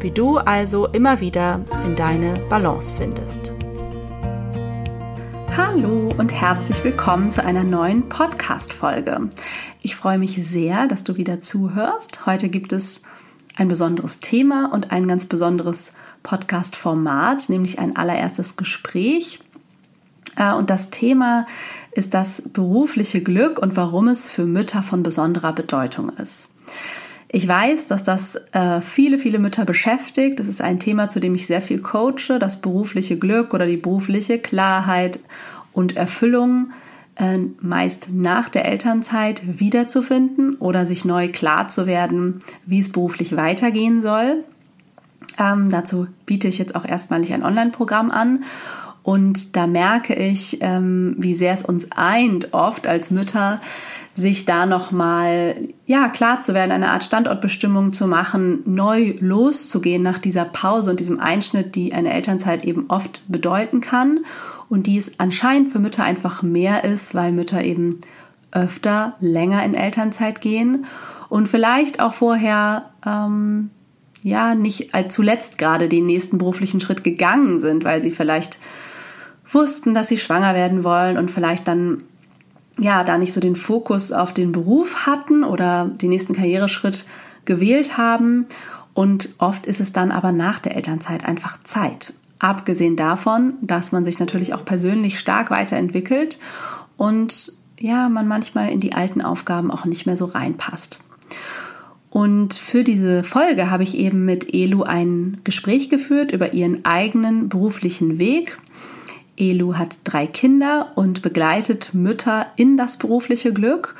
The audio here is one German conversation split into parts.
wie du also immer wieder in deine Balance findest. Hallo und herzlich willkommen zu einer neuen Podcast-Folge. Ich freue mich sehr, dass du wieder zuhörst. Heute gibt es ein besonderes Thema und ein ganz besonderes Podcast-Format, nämlich ein allererstes Gespräch. Äh, und das Thema ist das berufliche Glück und warum es für Mütter von besonderer Bedeutung ist. Ich weiß, dass das äh, viele, viele Mütter beschäftigt. Das ist ein Thema, zu dem ich sehr viel coache, das berufliche Glück oder die berufliche Klarheit und Erfüllung äh, meist nach der Elternzeit wiederzufinden oder sich neu klar zu werden, wie es beruflich weitergehen soll. Ähm, dazu biete ich jetzt auch erstmalig ein Online-Programm an und da merke ich, ähm, wie sehr es uns eint, oft als Mütter, sich da nochmal, ja, klar zu werden, eine Art Standortbestimmung zu machen, neu loszugehen nach dieser Pause und diesem Einschnitt, die eine Elternzeit eben oft bedeuten kann und die es anscheinend für Mütter einfach mehr ist, weil Mütter eben öfter länger in Elternzeit gehen und vielleicht auch vorher ähm, ja nicht als zuletzt gerade den nächsten beruflichen Schritt gegangen sind, weil sie vielleicht wussten, dass sie schwanger werden wollen und vielleicht dann ja da nicht so den Fokus auf den Beruf hatten oder den nächsten Karriereschritt gewählt haben. Und oft ist es dann aber nach der Elternzeit einfach Zeit. Abgesehen davon, dass man sich natürlich auch persönlich stark weiterentwickelt und ja, man manchmal in die alten Aufgaben auch nicht mehr so reinpasst. Und für diese Folge habe ich eben mit Elu ein Gespräch geführt über ihren eigenen beruflichen Weg Elu hat drei Kinder und begleitet Mütter in das berufliche Glück.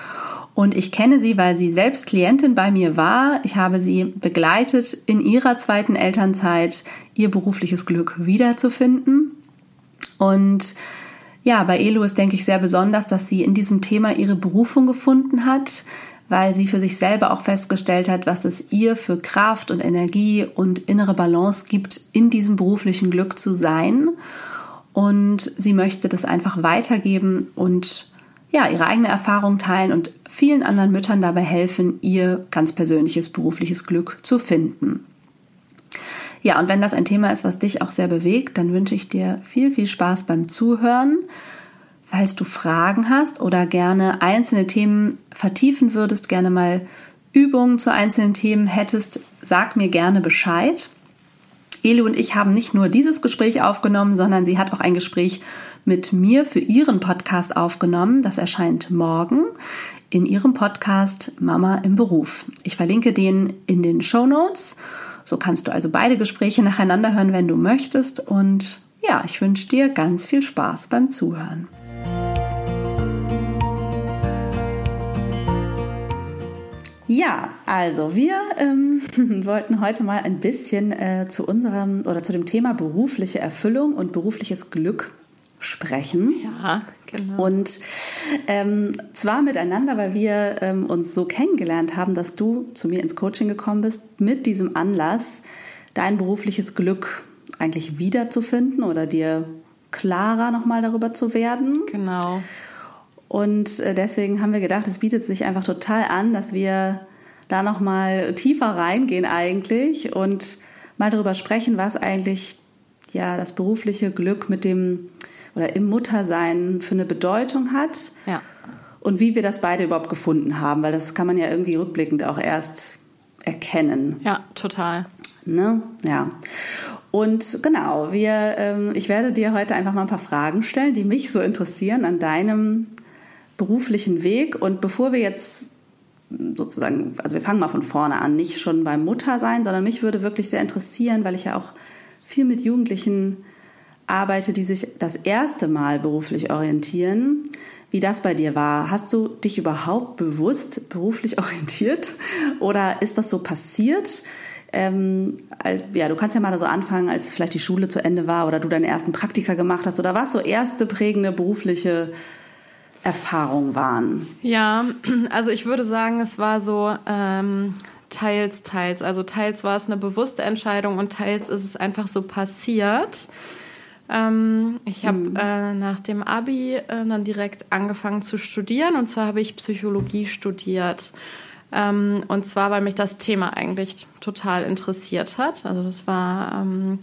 Und ich kenne sie, weil sie selbst Klientin bei mir war. Ich habe sie begleitet in ihrer zweiten Elternzeit, ihr berufliches Glück wiederzufinden. Und ja, bei Elu ist, denke ich, sehr besonders, dass sie in diesem Thema ihre Berufung gefunden hat, weil sie für sich selber auch festgestellt hat, was es ihr für Kraft und Energie und innere Balance gibt, in diesem beruflichen Glück zu sein und sie möchte das einfach weitergeben und ja, ihre eigene Erfahrung teilen und vielen anderen Müttern dabei helfen, ihr ganz persönliches berufliches Glück zu finden. Ja, und wenn das ein Thema ist, was dich auch sehr bewegt, dann wünsche ich dir viel, viel Spaß beim Zuhören. Falls du Fragen hast oder gerne einzelne Themen vertiefen würdest, gerne mal Übungen zu einzelnen Themen hättest, sag mir gerne Bescheid. Eli und ich haben nicht nur dieses Gespräch aufgenommen, sondern sie hat auch ein Gespräch mit mir für ihren Podcast aufgenommen. Das erscheint morgen in ihrem Podcast Mama im Beruf. Ich verlinke den in den Show Notes. So kannst du also beide Gespräche nacheinander hören, wenn du möchtest. Und ja, ich wünsche dir ganz viel Spaß beim Zuhören. Ja, also wir ähm, wollten heute mal ein bisschen äh, zu unserem oder zu dem Thema berufliche Erfüllung und berufliches Glück sprechen. Ja, genau. Und ähm, zwar miteinander, weil wir ähm, uns so kennengelernt haben, dass du zu mir ins Coaching gekommen bist, mit diesem Anlass dein berufliches Glück eigentlich wiederzufinden oder dir klarer nochmal darüber zu werden. Genau. Und äh, deswegen haben wir gedacht, es bietet sich einfach total an, dass wir da noch mal tiefer reingehen eigentlich und mal darüber sprechen, was eigentlich ja das berufliche Glück mit dem oder im Muttersein für eine Bedeutung hat. Ja. Und wie wir das beide überhaupt gefunden haben, weil das kann man ja irgendwie rückblickend auch erst erkennen. Ja, total. Ne? Ja. Und genau, wir, ähm, ich werde dir heute einfach mal ein paar Fragen stellen, die mich so interessieren an deinem beruflichen Weg. Und bevor wir jetzt sozusagen, also wir fangen mal von vorne an, nicht schon beim Muttersein, sondern mich würde wirklich sehr interessieren, weil ich ja auch viel mit Jugendlichen arbeite, die sich das erste Mal beruflich orientieren, wie das bei dir war. Hast du dich überhaupt bewusst beruflich orientiert oder ist das so passiert? Ähm, ja, du kannst ja mal so anfangen, als vielleicht die Schule zu Ende war oder du deine ersten Praktika gemacht hast oder was so erste prägende berufliche Erfahrungen waren? Ja, also ich würde sagen, es war so ähm, teils, teils. Also teils war es eine bewusste Entscheidung und teils ist es einfach so passiert. Ähm, ich habe mhm. äh, nach dem Abi äh, dann direkt angefangen zu studieren und zwar habe ich Psychologie studiert. Ähm, und zwar, weil mich das Thema eigentlich total interessiert hat. Also das war ähm,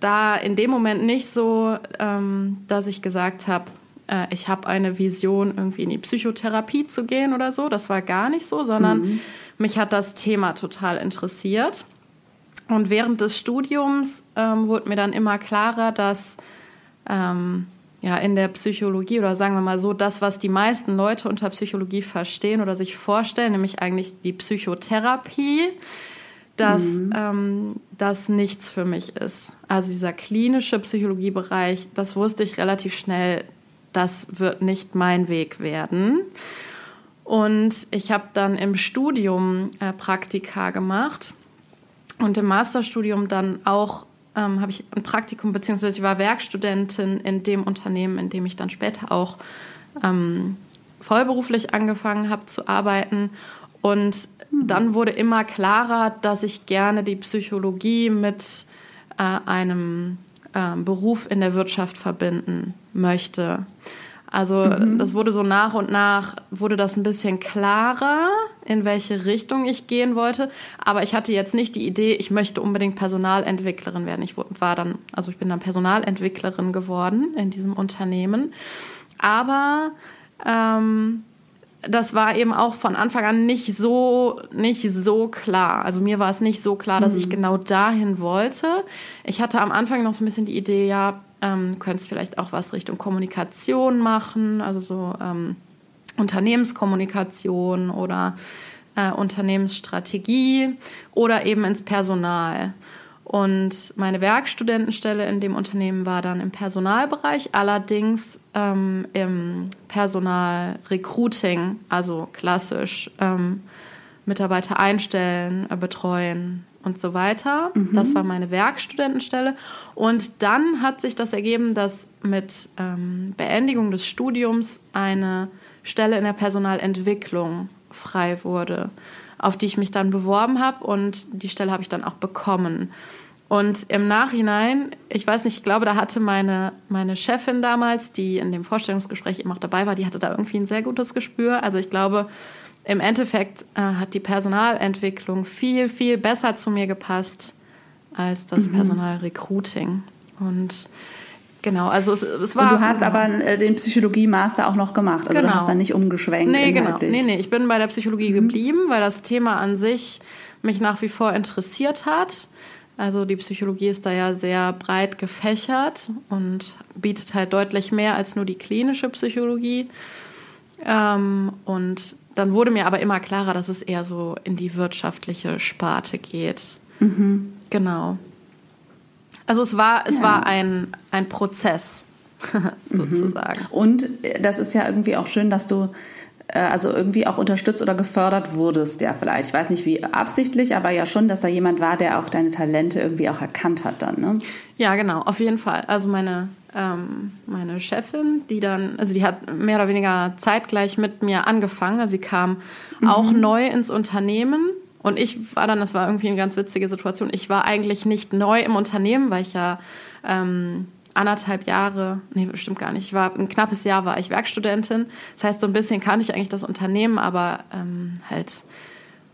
da in dem Moment nicht so, ähm, dass ich gesagt habe, äh, ich habe eine Vision, irgendwie in die Psychotherapie zu gehen oder so. Das war gar nicht so, sondern mhm. mich hat das Thema total interessiert. Und während des Studiums ähm, wurde mir dann immer klarer, dass ähm, ja, in der Psychologie oder sagen wir mal so, das, was die meisten Leute unter Psychologie verstehen oder sich vorstellen, nämlich eigentlich die Psychotherapie, dass mhm. ähm, das nichts für mich ist. Also dieser klinische Psychologiebereich, das wusste ich relativ schnell, das wird nicht mein Weg werden. Und ich habe dann im Studium äh, Praktika gemacht und im Masterstudium dann auch ähm, habe ich ein Praktikum, beziehungsweise ich war Werkstudentin in dem Unternehmen, in dem ich dann später auch ähm, vollberuflich angefangen habe zu arbeiten. Und mhm. dann wurde immer klarer, dass ich gerne die Psychologie mit äh, einem äh, Beruf in der Wirtschaft verbinden möchte. Also mhm. das wurde so nach und nach, wurde das ein bisschen klarer, in welche Richtung ich gehen wollte. Aber ich hatte jetzt nicht die Idee, ich möchte unbedingt Personalentwicklerin werden. Ich war dann, also ich bin dann Personalentwicklerin geworden in diesem Unternehmen. Aber ähm, das war eben auch von Anfang an nicht so, nicht so klar. Also mir war es nicht so klar, dass mhm. ich genau dahin wollte. Ich hatte am Anfang noch so ein bisschen die Idee, ja, ähm, könntest vielleicht auch was Richtung Kommunikation machen, also so ähm, Unternehmenskommunikation oder äh, Unternehmensstrategie oder eben ins Personal. Und meine Werkstudentenstelle in dem Unternehmen war dann im Personalbereich, allerdings ähm, im Personalrecruiting, also klassisch ähm, Mitarbeiter einstellen, äh, betreuen, und so weiter. Mhm. Das war meine Werkstudentenstelle. Und dann hat sich das ergeben, dass mit ähm, Beendigung des Studiums eine Stelle in der Personalentwicklung frei wurde, auf die ich mich dann beworben habe und die Stelle habe ich dann auch bekommen. Und im Nachhinein, ich weiß nicht, ich glaube, da hatte meine, meine Chefin damals, die in dem Vorstellungsgespräch immer auch dabei war, die hatte da irgendwie ein sehr gutes Gespür. Also ich glaube, im Endeffekt äh, hat die Personalentwicklung viel, viel besser zu mir gepasst als das mhm. Personalrecruiting. Und genau, also es, es war. Und du hast genau. aber äh, den Psychologie-Master auch noch gemacht. Also genau. du hast dann nicht umgeschwenkt. Nee, genau. Nee, nee, ich bin bei der Psychologie mhm. geblieben, weil das Thema an sich mich nach wie vor interessiert hat. Also die Psychologie ist da ja sehr breit gefächert und bietet halt deutlich mehr als nur die klinische Psychologie. Ähm, und dann wurde mir aber immer klarer, dass es eher so in die wirtschaftliche Sparte geht. Mhm. Genau. Also es war, es ja. war ein, ein Prozess, sozusagen. Mhm. Und das ist ja irgendwie auch schön, dass du äh, also irgendwie auch unterstützt oder gefördert wurdest, ja vielleicht. Ich weiß nicht wie absichtlich, aber ja schon, dass da jemand war, der auch deine Talente irgendwie auch erkannt hat dann. Ne? Ja, genau, auf jeden Fall. Also meine ähm, meine Chefin, die dann, also die hat mehr oder weniger zeitgleich mit mir angefangen. Also sie kam mhm. auch neu ins Unternehmen. Und ich war dann, das war irgendwie eine ganz witzige Situation. Ich war eigentlich nicht neu im Unternehmen, weil ich ja ähm, anderthalb Jahre, nee, bestimmt gar nicht. Ich war ein knappes Jahr war ich Werkstudentin. Das heißt, so ein bisschen kannte ich eigentlich das Unternehmen, aber ähm, halt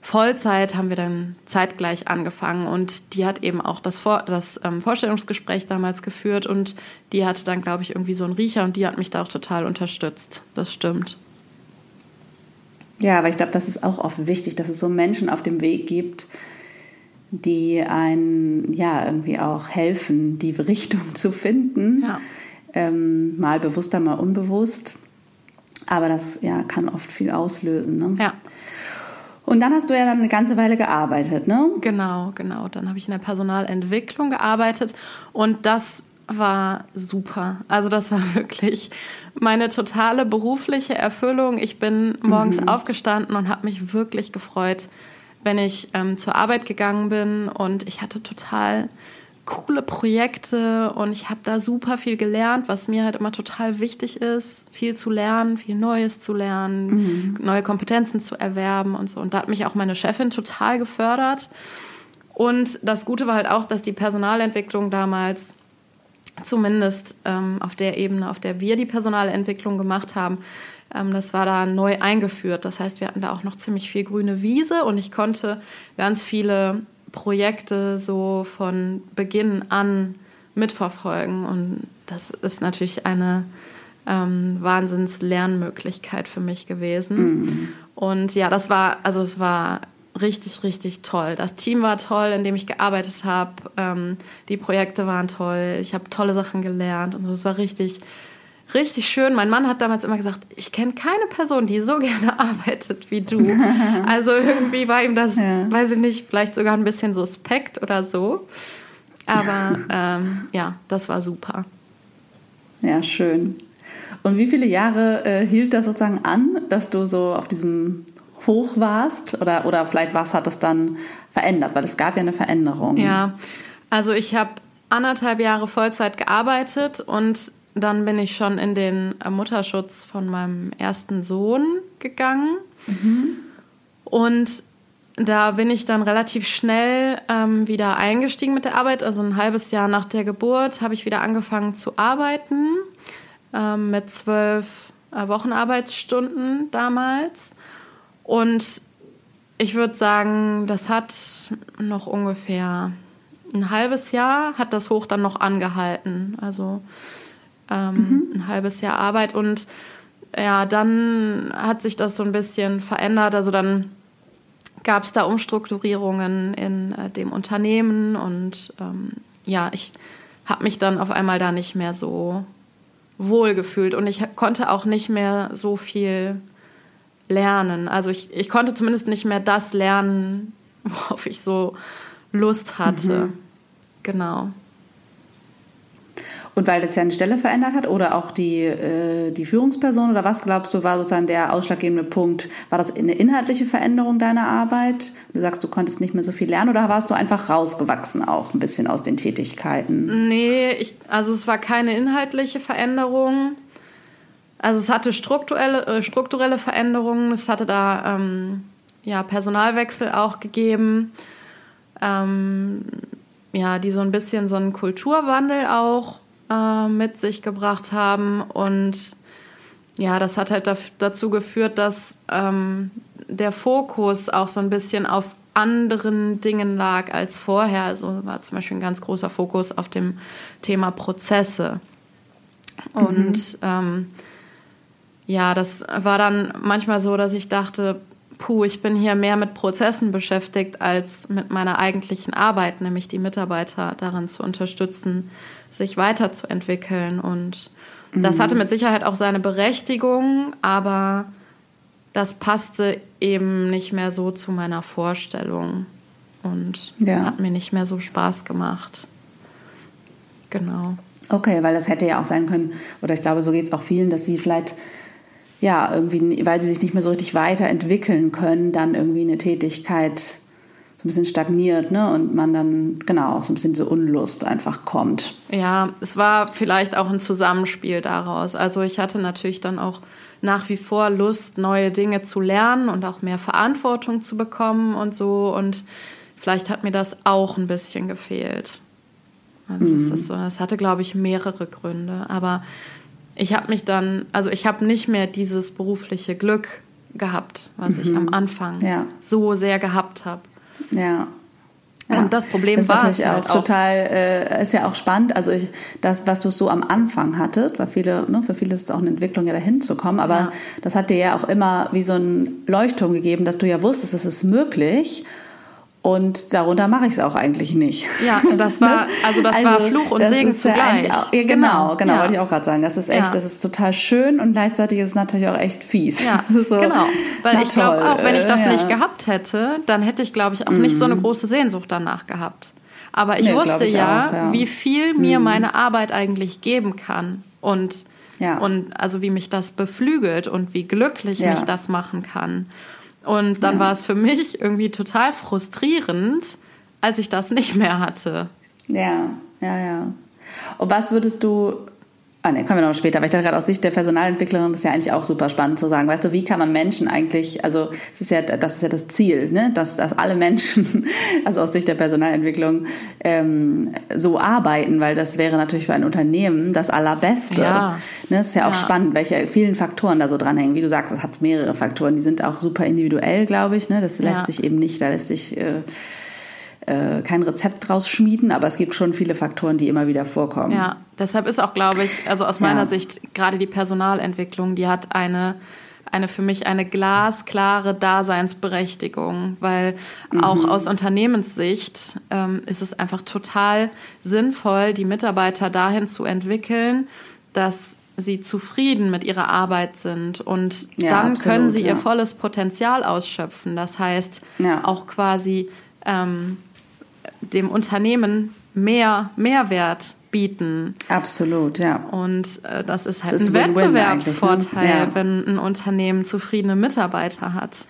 Vollzeit haben wir dann zeitgleich angefangen und die hat eben auch das, Vor das ähm, Vorstellungsgespräch damals geführt und die hatte dann, glaube ich, irgendwie so einen Riecher und die hat mich da auch total unterstützt. Das stimmt. Ja, aber ich glaube, das ist auch oft wichtig, dass es so Menschen auf dem Weg gibt, die einen ja irgendwie auch helfen, die Richtung zu finden. Ja. Ähm, mal bewusster, mal unbewusst. Aber das ja, kann oft viel auslösen. Ne? Ja. Und dann hast du ja dann eine ganze Weile gearbeitet, ne? Genau, genau. Dann habe ich in der Personalentwicklung gearbeitet und das war super. Also das war wirklich meine totale berufliche Erfüllung. Ich bin morgens mhm. aufgestanden und habe mich wirklich gefreut, wenn ich ähm, zur Arbeit gegangen bin und ich hatte total coole Projekte und ich habe da super viel gelernt, was mir halt immer total wichtig ist, viel zu lernen, viel Neues zu lernen, mhm. neue Kompetenzen zu erwerben und so. Und da hat mich auch meine Chefin total gefördert. Und das Gute war halt auch, dass die Personalentwicklung damals zumindest ähm, auf der Ebene, auf der wir die Personalentwicklung gemacht haben, ähm, das war da neu eingeführt. Das heißt, wir hatten da auch noch ziemlich viel grüne Wiese und ich konnte ganz viele Projekte so von Beginn an mitverfolgen. Und das ist natürlich eine ähm, Wahnsinns-Lernmöglichkeit für mich gewesen. Mhm. Und ja, das war, also es war richtig, richtig toll. Das Team war toll, in dem ich gearbeitet habe. Ähm, die Projekte waren toll. Ich habe tolle Sachen gelernt und so. Es war richtig, richtig schön. Mein Mann hat damals immer gesagt, ich kenne keine Person, die so gerne arbeitet wie du. also irgendwie war ihm das, ja. weiß ich nicht, vielleicht sogar ein bisschen suspekt oder so. Aber ähm, ja, das war super. Ja, schön. Und wie viele Jahre äh, hielt das sozusagen an, dass du so auf diesem Hoch warst? Oder, oder vielleicht was hat das dann verändert? Weil es gab ja eine Veränderung. Ja, also ich habe anderthalb Jahre Vollzeit gearbeitet und dann bin ich schon in den Mutterschutz von meinem ersten Sohn gegangen. Mhm. Und da bin ich dann relativ schnell ähm, wieder eingestiegen mit der Arbeit. Also ein halbes Jahr nach der Geburt habe ich wieder angefangen zu arbeiten ähm, mit zwölf äh, Wochenarbeitsstunden damals. Und ich würde sagen, das hat noch ungefähr ein halbes Jahr, hat das Hoch dann noch angehalten. Also ähm, mhm. ein halbes Jahr Arbeit. Und ja, dann hat sich das so ein bisschen verändert. Also dann gab es da Umstrukturierungen in äh, dem Unternehmen und ähm, ja, ich habe mich dann auf einmal da nicht mehr so wohl gefühlt und ich konnte auch nicht mehr so viel lernen. Also ich, ich konnte zumindest nicht mehr das lernen, worauf ich so Lust hatte. Mhm. Genau. Und weil das ja eine Stelle verändert hat oder auch die, äh, die Führungsperson oder was glaubst du war sozusagen der ausschlaggebende Punkt? War das eine inhaltliche Veränderung deiner Arbeit? Du sagst, du konntest nicht mehr so viel lernen oder warst du einfach rausgewachsen auch ein bisschen aus den Tätigkeiten? Nee, ich, also es war keine inhaltliche Veränderung. Also es hatte strukturelle, äh, strukturelle Veränderungen. Es hatte da ähm, ja, Personalwechsel auch gegeben. Ähm, ja, die so ein bisschen so einen Kulturwandel auch äh, mit sich gebracht haben. Und ja, das hat halt dazu geführt, dass ähm, der Fokus auch so ein bisschen auf anderen Dingen lag als vorher. Also war zum Beispiel ein ganz großer Fokus auf dem Thema Prozesse. Und mhm. ähm, ja, das war dann manchmal so, dass ich dachte, puh, ich bin hier mehr mit Prozessen beschäftigt als mit meiner eigentlichen Arbeit, nämlich die Mitarbeiter darin zu unterstützen, sich weiterzuentwickeln. Und mhm. das hatte mit Sicherheit auch seine Berechtigung, aber das passte eben nicht mehr so zu meiner Vorstellung und ja. hat mir nicht mehr so Spaß gemacht. Genau. Okay, weil das hätte ja auch sein können, oder ich glaube, so geht es auch vielen, dass sie vielleicht ja, irgendwie, weil sie sich nicht mehr so richtig weiterentwickeln können, dann irgendwie eine Tätigkeit so ein bisschen stagniert, ne? Und man dann genau auch so ein bisschen so Unlust einfach kommt. Ja, es war vielleicht auch ein Zusammenspiel daraus. Also ich hatte natürlich dann auch nach wie vor Lust, neue Dinge zu lernen und auch mehr Verantwortung zu bekommen und so. Und vielleicht hat mir das auch ein bisschen gefehlt. Also mhm. das, so, das hatte, glaube ich, mehrere Gründe. Aber ich habe mich dann, also ich habe nicht mehr dieses berufliche Glück gehabt, was mhm. ich am Anfang ja. so sehr gehabt habe. Ja. Ja. Und das Problem das war natürlich halt auch, total, äh, ist ja auch spannend. Also ich, das, was du so am Anfang hattest, weil viele, ne, für viele ist es auch eine Entwicklung, ja dahin zu kommen. Aber ja. das hat dir ja auch immer wie so ein Leuchtturm gegeben, dass du ja wusstest, es ist möglich. Und darunter mache ich es auch eigentlich nicht. Ja, das war, also das also, war Fluch und Segen zugleich. Auch, ja, genau, genau, genau ja. wollte ich auch gerade sagen. Das ist echt, ja. das ist total schön und gleichzeitig ist es natürlich auch echt fies. Ja, so, genau. Weil ich glaube auch, wenn ich das ja. nicht gehabt hätte, dann hätte ich, glaube ich, auch mhm. nicht so eine mhm. große Sehnsucht danach gehabt. Aber ich nee, wusste ich ja, auch, wie viel mir mhm. meine Arbeit eigentlich geben kann. Und, und also wie mich das beflügelt und wie glücklich mich das machen kann. Und dann ja. war es für mich irgendwie total frustrierend, als ich das nicht mehr hatte. Ja, ja, ja. Und was würdest du Ah, ne, kommen wir noch später, weil ich dachte gerade aus Sicht der Personalentwicklerin, ist ja eigentlich auch super spannend zu sagen, weißt du, wie kann man Menschen eigentlich, also es ist ja, das ist ja das Ziel, ne, dass, dass alle Menschen, also aus Sicht der Personalentwicklung, ähm, so arbeiten, weil das wäre natürlich für ein Unternehmen das Allerbeste. Ja. Ne, ist ja auch ja. spannend, welche vielen Faktoren da so dranhängen. Wie du sagst, das hat mehrere Faktoren, die sind auch super individuell, glaube ich, ne, das lässt ja. sich eben nicht, da lässt sich äh, äh, kein Rezept draus schmieden, aber es gibt schon viele Faktoren, die immer wieder vorkommen. Ja, deshalb ist auch, glaube ich, also aus meiner ja. Sicht gerade die Personalentwicklung, die hat eine eine für mich eine glasklare Daseinsberechtigung, weil mhm. auch aus Unternehmenssicht ähm, ist es einfach total sinnvoll, die Mitarbeiter dahin zu entwickeln, dass sie zufrieden mit ihrer Arbeit sind und ja, dann absolut, können sie ja. ihr volles Potenzial ausschöpfen. Das heißt ja. auch quasi ähm, dem Unternehmen mehr Mehrwert bieten. Absolut, ja. Und äh, das ist halt das ist ein -win ne? Wettbewerbsvorteil, ne? ja. wenn ein Unternehmen zufriedene Mitarbeiter hat.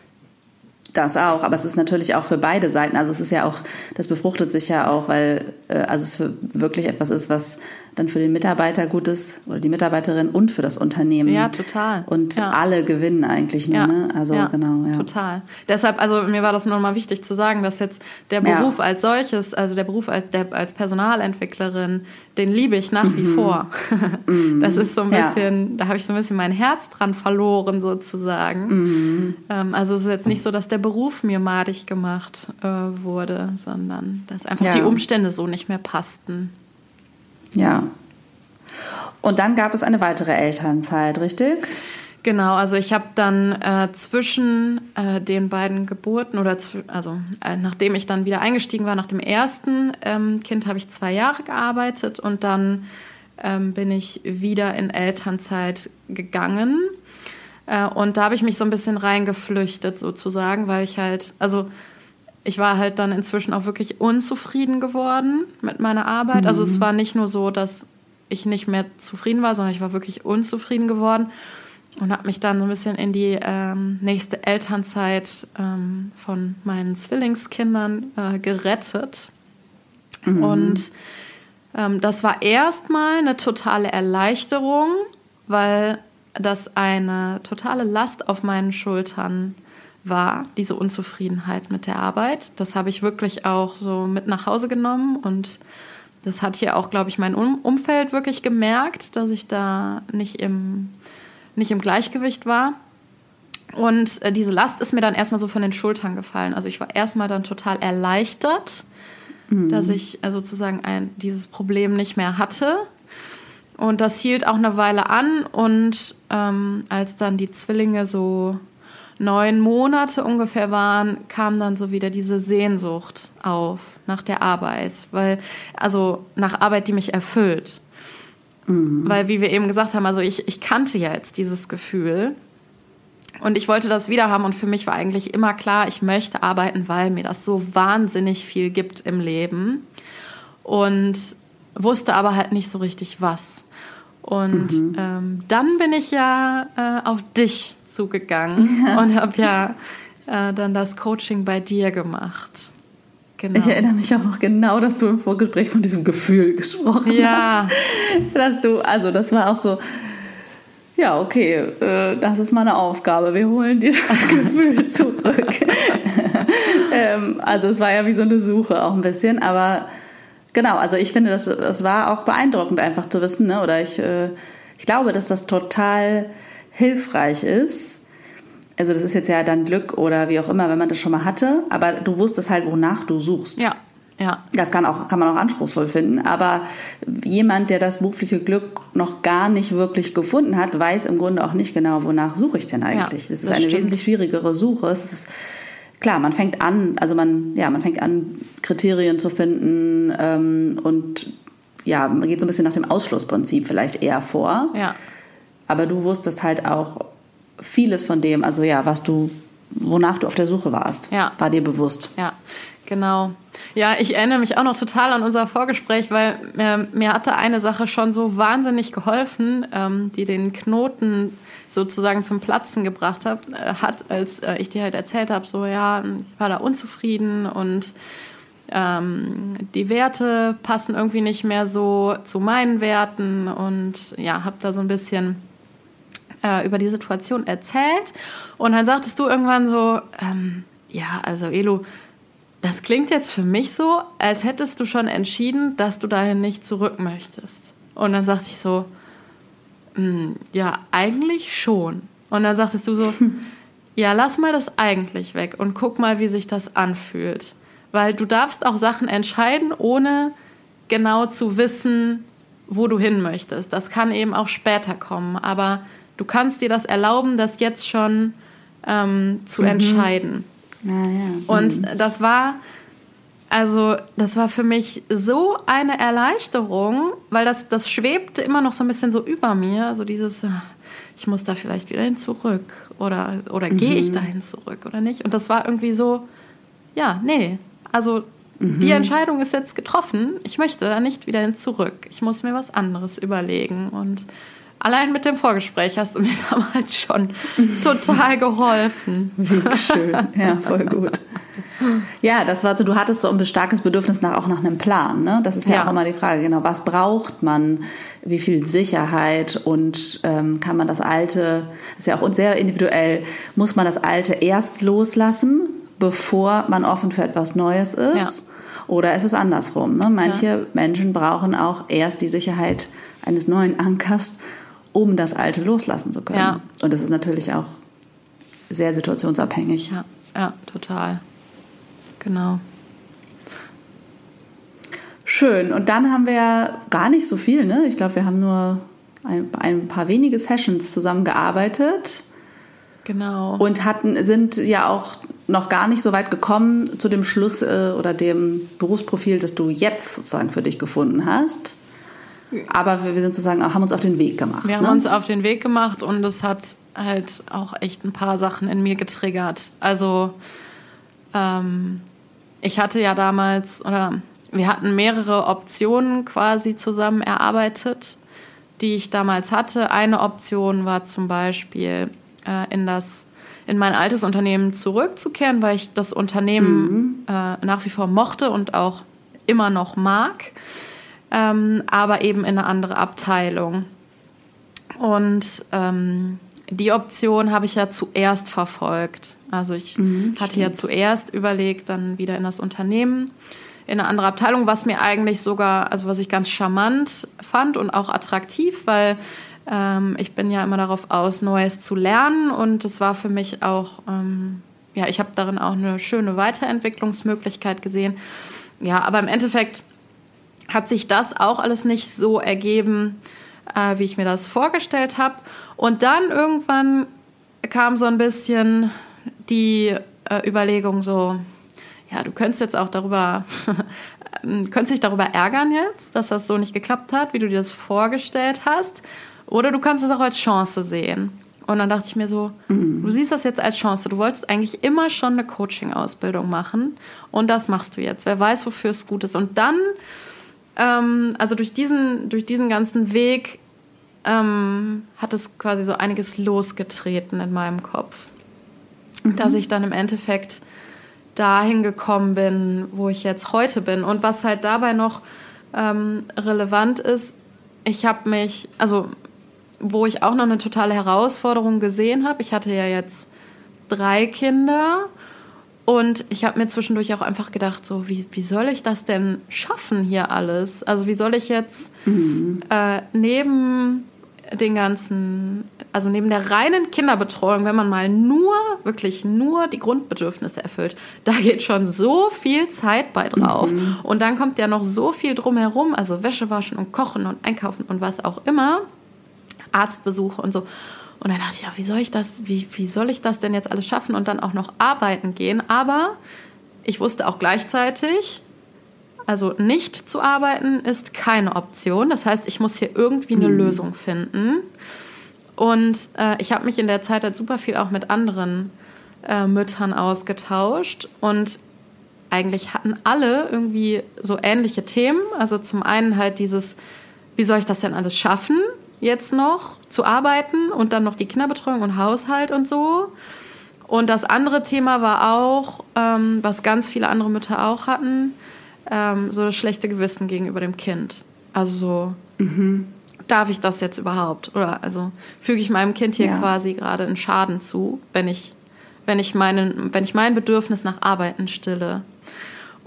Das auch, aber es ist natürlich auch für beide Seiten. Also es ist ja auch, das befruchtet sich ja auch, weil äh, also es wirklich etwas ist, was dann für den Mitarbeiter gut ist oder die Mitarbeiterin und für das Unternehmen. Ja, total. Und ja. alle gewinnen eigentlich nur, ja. ne? Also ja, genau, ja. Total. Deshalb, also mir war das nochmal wichtig zu sagen, dass jetzt der Beruf als solches, also der Beruf als, der, als Personalentwicklerin, den liebe ich nach wie mhm. vor. Mhm. Das ist so ein bisschen, da habe ich so ein bisschen mein Herz dran verloren sozusagen. Mhm. Ähm, also es ist jetzt nicht so, dass der Beruf mir madig gemacht äh, wurde, sondern dass einfach die Umstände so nicht mehr passten. Ja. Und dann gab es eine weitere Elternzeit, richtig? Genau, also ich habe dann äh, zwischen äh, den beiden Geburten oder also äh, nachdem ich dann wieder eingestiegen war, nach dem ersten ähm, Kind habe ich zwei Jahre gearbeitet und dann ähm, bin ich wieder in Elternzeit gegangen. Äh, und da habe ich mich so ein bisschen reingeflüchtet sozusagen, weil ich halt, also ich war halt dann inzwischen auch wirklich unzufrieden geworden mit meiner Arbeit. Mhm. Also es mhm. war nicht nur so, dass ich nicht mehr zufrieden war, sondern ich war wirklich unzufrieden geworden und habe mich dann so ein bisschen in die ähm, nächste Elternzeit ähm, von meinen Zwillingskindern äh, gerettet. Mhm. Und ähm, das war erstmal eine totale Erleichterung, weil das eine totale Last auf meinen Schultern war, diese Unzufriedenheit mit der Arbeit. Das habe ich wirklich auch so mit nach Hause genommen und das hat hier auch, glaube ich, mein Umfeld wirklich gemerkt, dass ich da nicht im, nicht im Gleichgewicht war. Und äh, diese Last ist mir dann erstmal so von den Schultern gefallen. Also ich war erstmal dann total erleichtert, mhm. dass ich äh, sozusagen ein, dieses Problem nicht mehr hatte. Und das hielt auch eine Weile an. Und ähm, als dann die Zwillinge so neun Monate ungefähr waren, kam dann so wieder diese Sehnsucht auf nach der Arbeit, weil also nach Arbeit, die mich erfüllt. Mhm. Weil, wie wir eben gesagt haben, also ich, ich kannte ja jetzt dieses Gefühl und ich wollte das wieder haben und für mich war eigentlich immer klar, ich möchte arbeiten, weil mir das so wahnsinnig viel gibt im Leben und wusste aber halt nicht so richtig was. Und mhm. ähm, dann bin ich ja äh, auf dich zugegangen ja. und habe ja äh, dann das Coaching bei dir gemacht. Genau. Ich erinnere mich auch noch genau, dass du im Vorgespräch von diesem Gefühl gesprochen ja. hast. Dass du, also das war auch so, ja, okay, äh, das ist meine Aufgabe. Wir holen dir das Gefühl zurück. ähm, also es war ja wie so eine Suche auch ein bisschen, aber genau, also ich finde, das, das war auch beeindruckend einfach zu wissen, ne? oder ich, äh, ich glaube, dass das total hilfreich ist. Also das ist jetzt ja dann Glück oder wie auch immer, wenn man das schon mal hatte, aber du wusstest halt, wonach du suchst. Ja. Ja. Das kann, auch, kann man auch anspruchsvoll finden. Aber jemand, der das berufliche Glück noch gar nicht wirklich gefunden hat, weiß im Grunde auch nicht genau, wonach suche ich denn eigentlich. Ja, es ist eine stimmt. wesentlich schwierigere Suche. Es ist klar, man fängt an, also man, ja, man fängt an, Kriterien zu finden ähm, und ja, man geht so ein bisschen nach dem Ausschlussprinzip vielleicht eher vor. Ja. Aber du wusstest halt auch vieles von dem, also ja, was du, wonach du auf der Suche warst, Ja. war dir bewusst. Ja, genau. Ja, ich erinnere mich auch noch total an unser Vorgespräch, weil ähm, mir hatte eine Sache schon so wahnsinnig geholfen, ähm, die den Knoten sozusagen zum Platzen gebracht hab, äh, hat, als äh, ich dir halt erzählt habe, so ja, ich war da unzufrieden und ähm, die Werte passen irgendwie nicht mehr so zu meinen Werten und ja, habe da so ein bisschen äh, über die Situation erzählt und dann sagtest du irgendwann so, ähm, ja, also Elo, das klingt jetzt für mich so, als hättest du schon entschieden, dass du dahin nicht zurück möchtest. Und dann sagte ich so, "Hm, ja, eigentlich schon. Und dann sagtest du so, ja, lass mal das eigentlich weg und guck mal, wie sich das anfühlt. Weil du darfst auch Sachen entscheiden, ohne genau zu wissen, wo du hin möchtest. Das kann eben auch später kommen. Aber du kannst dir das erlauben, das jetzt schon ähm, zu entscheiden. Ja, ja. Und das war, also, das war für mich so eine Erleichterung, weil das, das schwebte immer noch so ein bisschen so über mir, so dieses, ah, ich muss da vielleicht wieder hin zurück oder, oder gehe ich dahin zurück oder nicht. Und das war irgendwie so, ja, nee, also die Entscheidung ist jetzt getroffen, ich möchte da nicht wieder hin zurück. Ich muss mir was anderes überlegen und Allein mit dem Vorgespräch hast du mir damals schon total geholfen. Wie schön. Ja, voll gut. Ja, das war so, du hattest so ein starkes Bedürfnis nach, auch nach einem Plan. Ne? Das ist ja, Ja. auch immer die Frage, genau, was braucht man, wie viel Sicherheit und ähm, kann man das Alte, das ist ja auch sehr individuell, muss man das Alte erst loslassen, bevor man offen für etwas Neues ist? Oder ist es andersrum? Ne? Manche Menschen brauchen auch erst die Sicherheit eines neuen Ankers, um das Alte loslassen zu können. Ja. Und das ist natürlich auch sehr situationsabhängig. Ja, ja, total. Genau. Schön. Und dann haben wir ja gar nicht so viel, ne? Ich glaube, wir haben nur ein, ein paar wenige Sessions zusammengearbeitet Genau. und hatten, sind ja auch noch gar nicht so weit gekommen zu dem Schluss äh, oder dem Berufsprofil, das du jetzt sozusagen für dich gefunden hast. Aber wir, wir sind sozusagen haben uns auf den Weg gemacht. Wir haben ne? uns auf den Weg gemacht und es hat halt auch echt ein paar Sachen in mir getriggert. Also ähm, ich hatte ja damals, oder wir hatten mehrere Optionen quasi zusammen erarbeitet, die ich damals hatte. Eine Option war zum Beispiel äh, in das in mein altes Unternehmen zurückzukehren, weil ich das Unternehmen äh, nach wie vor mochte und auch immer noch mag, ähm, aber eben in eine andere Abteilung. Und ähm, die Option habe ich ja zuerst verfolgt. Also ich hatte ja zuerst überlegt, dann wieder in das Unternehmen, in eine andere Abteilung, was mir eigentlich sogar, also was ich ganz charmant fand und auch attraktiv, weil ähm, ich bin ja immer darauf aus, Neues zu lernen und es war für mich auch, ähm, ja, ich habe darin auch eine schöne Weiterentwicklungsmöglichkeit gesehen. Ja, aber im Endeffekt hat sich das auch alles nicht so ergeben, äh, wie ich mir das vorgestellt habe. Und dann irgendwann kam so ein bisschen die äh, Überlegung so, ja, du könntest jetzt auch darüber, könntest dich darüber ärgern jetzt, dass das so nicht geklappt hat, wie du dir das vorgestellt hast. Oder du kannst es auch als Chance sehen. Und dann dachte ich mir so, du siehst das jetzt als Chance. Du wolltest eigentlich immer schon eine Coaching-Ausbildung machen und das machst du jetzt. Wer weiß, wofür es gut ist. Und dann ähm, also durch diesen, durch diesen ganzen Weg ähm, hat es quasi so einiges losgetreten in meinem Kopf. Dass ich dann im Endeffekt dahin gekommen bin, wo ich jetzt heute bin. Und was halt dabei noch ähm, relevant ist, ich habe mich, also wo ich auch noch eine totale Herausforderung gesehen habe, ich hatte ja jetzt drei Kinder und ich habe mir zwischendurch auch einfach gedacht, so wie, wie soll ich das denn schaffen hier alles? Also wie soll ich jetzt äh, neben den ganzen, also neben der reinen Kinderbetreuung, wenn man mal nur, wirklich nur die Grundbedürfnisse erfüllt, da geht schon so viel Zeit bei drauf. Und dann kommt ja noch so viel drumherum, also Wäsche waschen und kochen und einkaufen und was auch immer. Arztbesuche und so. Und dann dachte ich, ja, wie soll ich das, wie, wie soll ich das denn jetzt alles schaffen und dann auch noch arbeiten gehen? Aber ich wusste auch gleichzeitig, also nicht zu arbeiten ist keine Option. Das heißt, ich muss hier irgendwie eine mhm. Lösung finden. Und äh, ich habe mich in der Zeit halt super viel auch mit anderen äh, Müttern ausgetauscht. Und eigentlich hatten alle irgendwie so ähnliche Themen. Also zum einen halt dieses, wie soll ich das denn alles schaffen, jetzt noch zu arbeiten und dann noch die Kinderbetreuung und Haushalt und so. Und das andere Thema war auch, ähm, was ganz viele andere Mütter auch hatten, ähm, so das schlechte Gewissen gegenüber dem Kind. Also so, mhm. darf ich das jetzt überhaupt? Oder also füge ich meinem Kind hier ja. quasi gerade einen Schaden zu, wenn ich, wenn ich meinen, wenn ich mein Bedürfnis nach Arbeiten stille?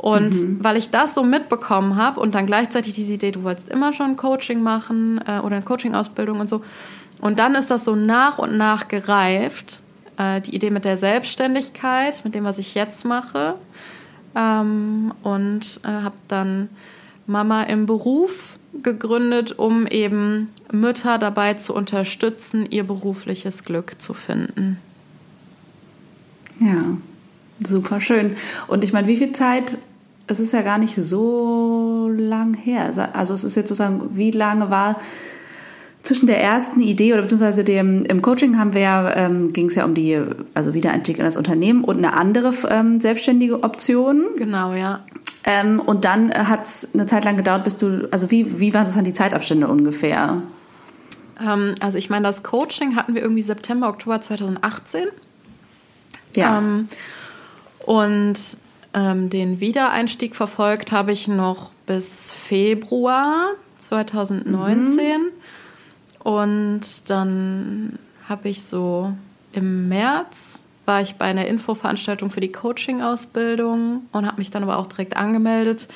Und mhm. weil ich das so mitbekommen habe und dann gleichzeitig diese Idee, du wolltest immer schon Coaching machen äh, oder eine Coaching-Ausbildung und so. Und dann ist das so nach und nach gereift, äh, die Idee mit der Selbstständigkeit, mit dem, was ich jetzt mache. Ähm, und äh, habe dann Mama im Beruf gegründet, um eben Mütter dabei zu unterstützen, ihr berufliches Glück zu finden. Ja, super schön. Und ich meine, wie viel Zeit, es ist ja gar nicht so lang her. Also es ist jetzt sozusagen, wie lange war zwischen der ersten Idee oder beziehungsweise dem im Coaching haben wir ja, ähm, ging es ja um die, also Wiedereinstieg in das Unternehmen und eine andere ähm, selbstständige Option. Genau, ja. Ähm, und dann hat es eine Zeit lang gedauert, bis du, also wie, wie waren das dann die Zeitabstände ungefähr? Ähm, also ich meine, das Coaching hatten wir irgendwie September, Oktober 2018. Ja. Ähm, und ähm, den Wiedereinstieg verfolgt habe ich noch bis Februar 2019. Mhm. Und dann habe ich so im März war ich bei einer Infoveranstaltung für die Coaching-Ausbildung und habe mich dann aber auch direkt angemeldet.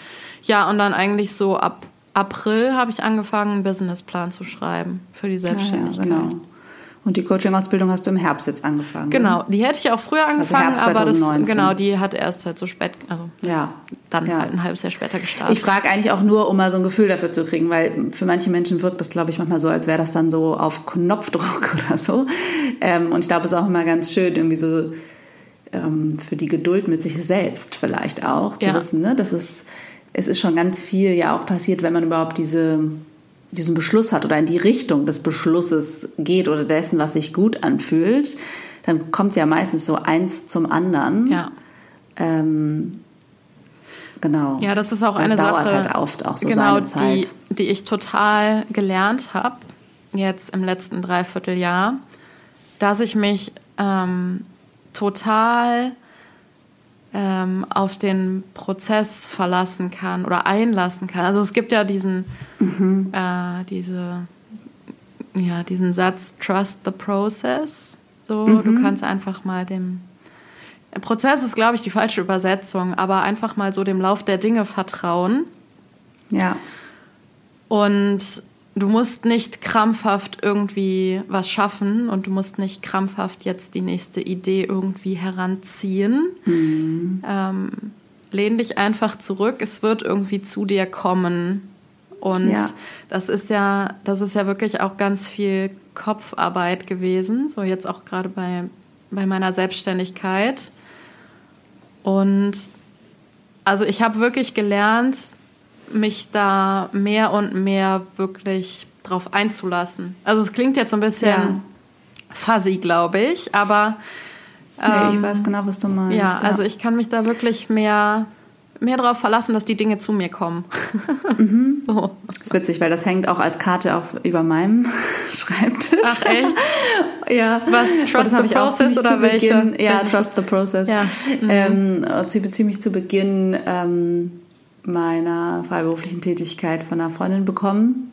Ja, und dann eigentlich so ab April habe ich angefangen, einen Businessplan zu schreiben für die Selbstständigkeit. Ja, ja, genau. Und die Coaching-Ausbildung hast du im Herbst jetzt angefangen. Genau, die hätte ich auch früher also angefangen, also aber das genau, die hat erst halt so spät, also ja. dann ja. halt ein halbes Jahr später gestartet. Ich frage eigentlich auch nur, um mal so ein Gefühl dafür zu kriegen, weil für manche Menschen wirkt das, glaube ich, manchmal so, als wäre das dann so auf Knopfdruck oder so. Ähm, und ich glaube, es ist auch immer ganz schön, irgendwie so ähm, für die Geduld mit sich selbst vielleicht auch zu ja. wissen, ne? dass es, es ist schon ganz viel ja auch passiert, wenn man überhaupt diese diesen Beschluss hat oder in die Richtung des Beschlusses geht oder dessen, was sich gut anfühlt, dann kommt ja meistens so eins zum anderen. Ja. Ähm, genau. Ja, das ist auch eine das Sache. dauert halt oft auch so genau, seine Zeit. Die, die ich total gelernt habe, jetzt im letzten Dreivierteljahr, dass ich mich ähm, total ähm, auf den Prozess verlassen kann oder einlassen kann. Also es gibt ja diesen, mhm. äh, diese, ja, diesen Satz, trust the process. So, mhm. du kannst einfach mal dem Prozess ist, glaube ich, die falsche Übersetzung, aber einfach mal so dem Lauf der Dinge vertrauen. Ja. Und du musst nicht krampfhaft irgendwie was schaffen und du musst nicht krampfhaft jetzt die nächste Idee irgendwie heranziehen. Mhm. Ähm, lehn dich einfach zurück, es wird irgendwie zu dir kommen. Und ja. das ist ja, das ist ja wirklich auch ganz viel Kopfarbeit gewesen, so jetzt auch gerade bei, bei meiner Selbstständigkeit. Und also ich habe wirklich gelernt, mich da mehr und mehr wirklich drauf einzulassen. Also es klingt jetzt so ein bisschen ja. fuzzy, glaube ich, aber ähm, nee, ich ähm, weiß genau, was du meinst. Ja, ja, also ich kann mich da wirklich mehr mehr darauf verlassen, dass die Dinge zu mir kommen. Mhm. so. Das ist witzig, weil das hängt auch als Karte auf, über meinem Schreibtisch. Ach echt? ja. Was? Trust the Process oder welche? Beginn, ja, Trust the Process. Ja. Mhm. Ähm, ziemlich zu Beginn ähm, meiner freiberuflichen Tätigkeit von einer Freundin bekommen.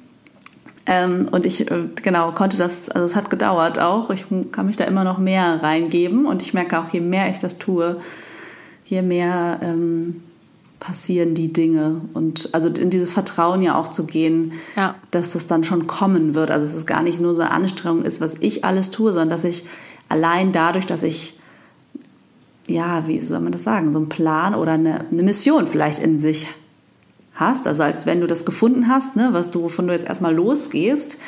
Ähm, und ich, äh, genau, konnte das, also es hat gedauert auch. Ich kann mich da immer noch mehr reingeben und ich merke auch, je mehr ich das tue, je mehr ähm, passieren die Dinge. Und also in dieses Vertrauen ja auch zu gehen, ja. dass das dann schon kommen wird. Also dass es gar nicht nur so eine Anstrengung ist, was ich alles tue, sondern dass ich allein dadurch, dass ich ja, wie soll man das sagen, so einen Plan oder eine, eine Mission vielleicht in sich hast, also als wenn du das gefunden hast, ne, was du, wovon du jetzt erstmal losgehst,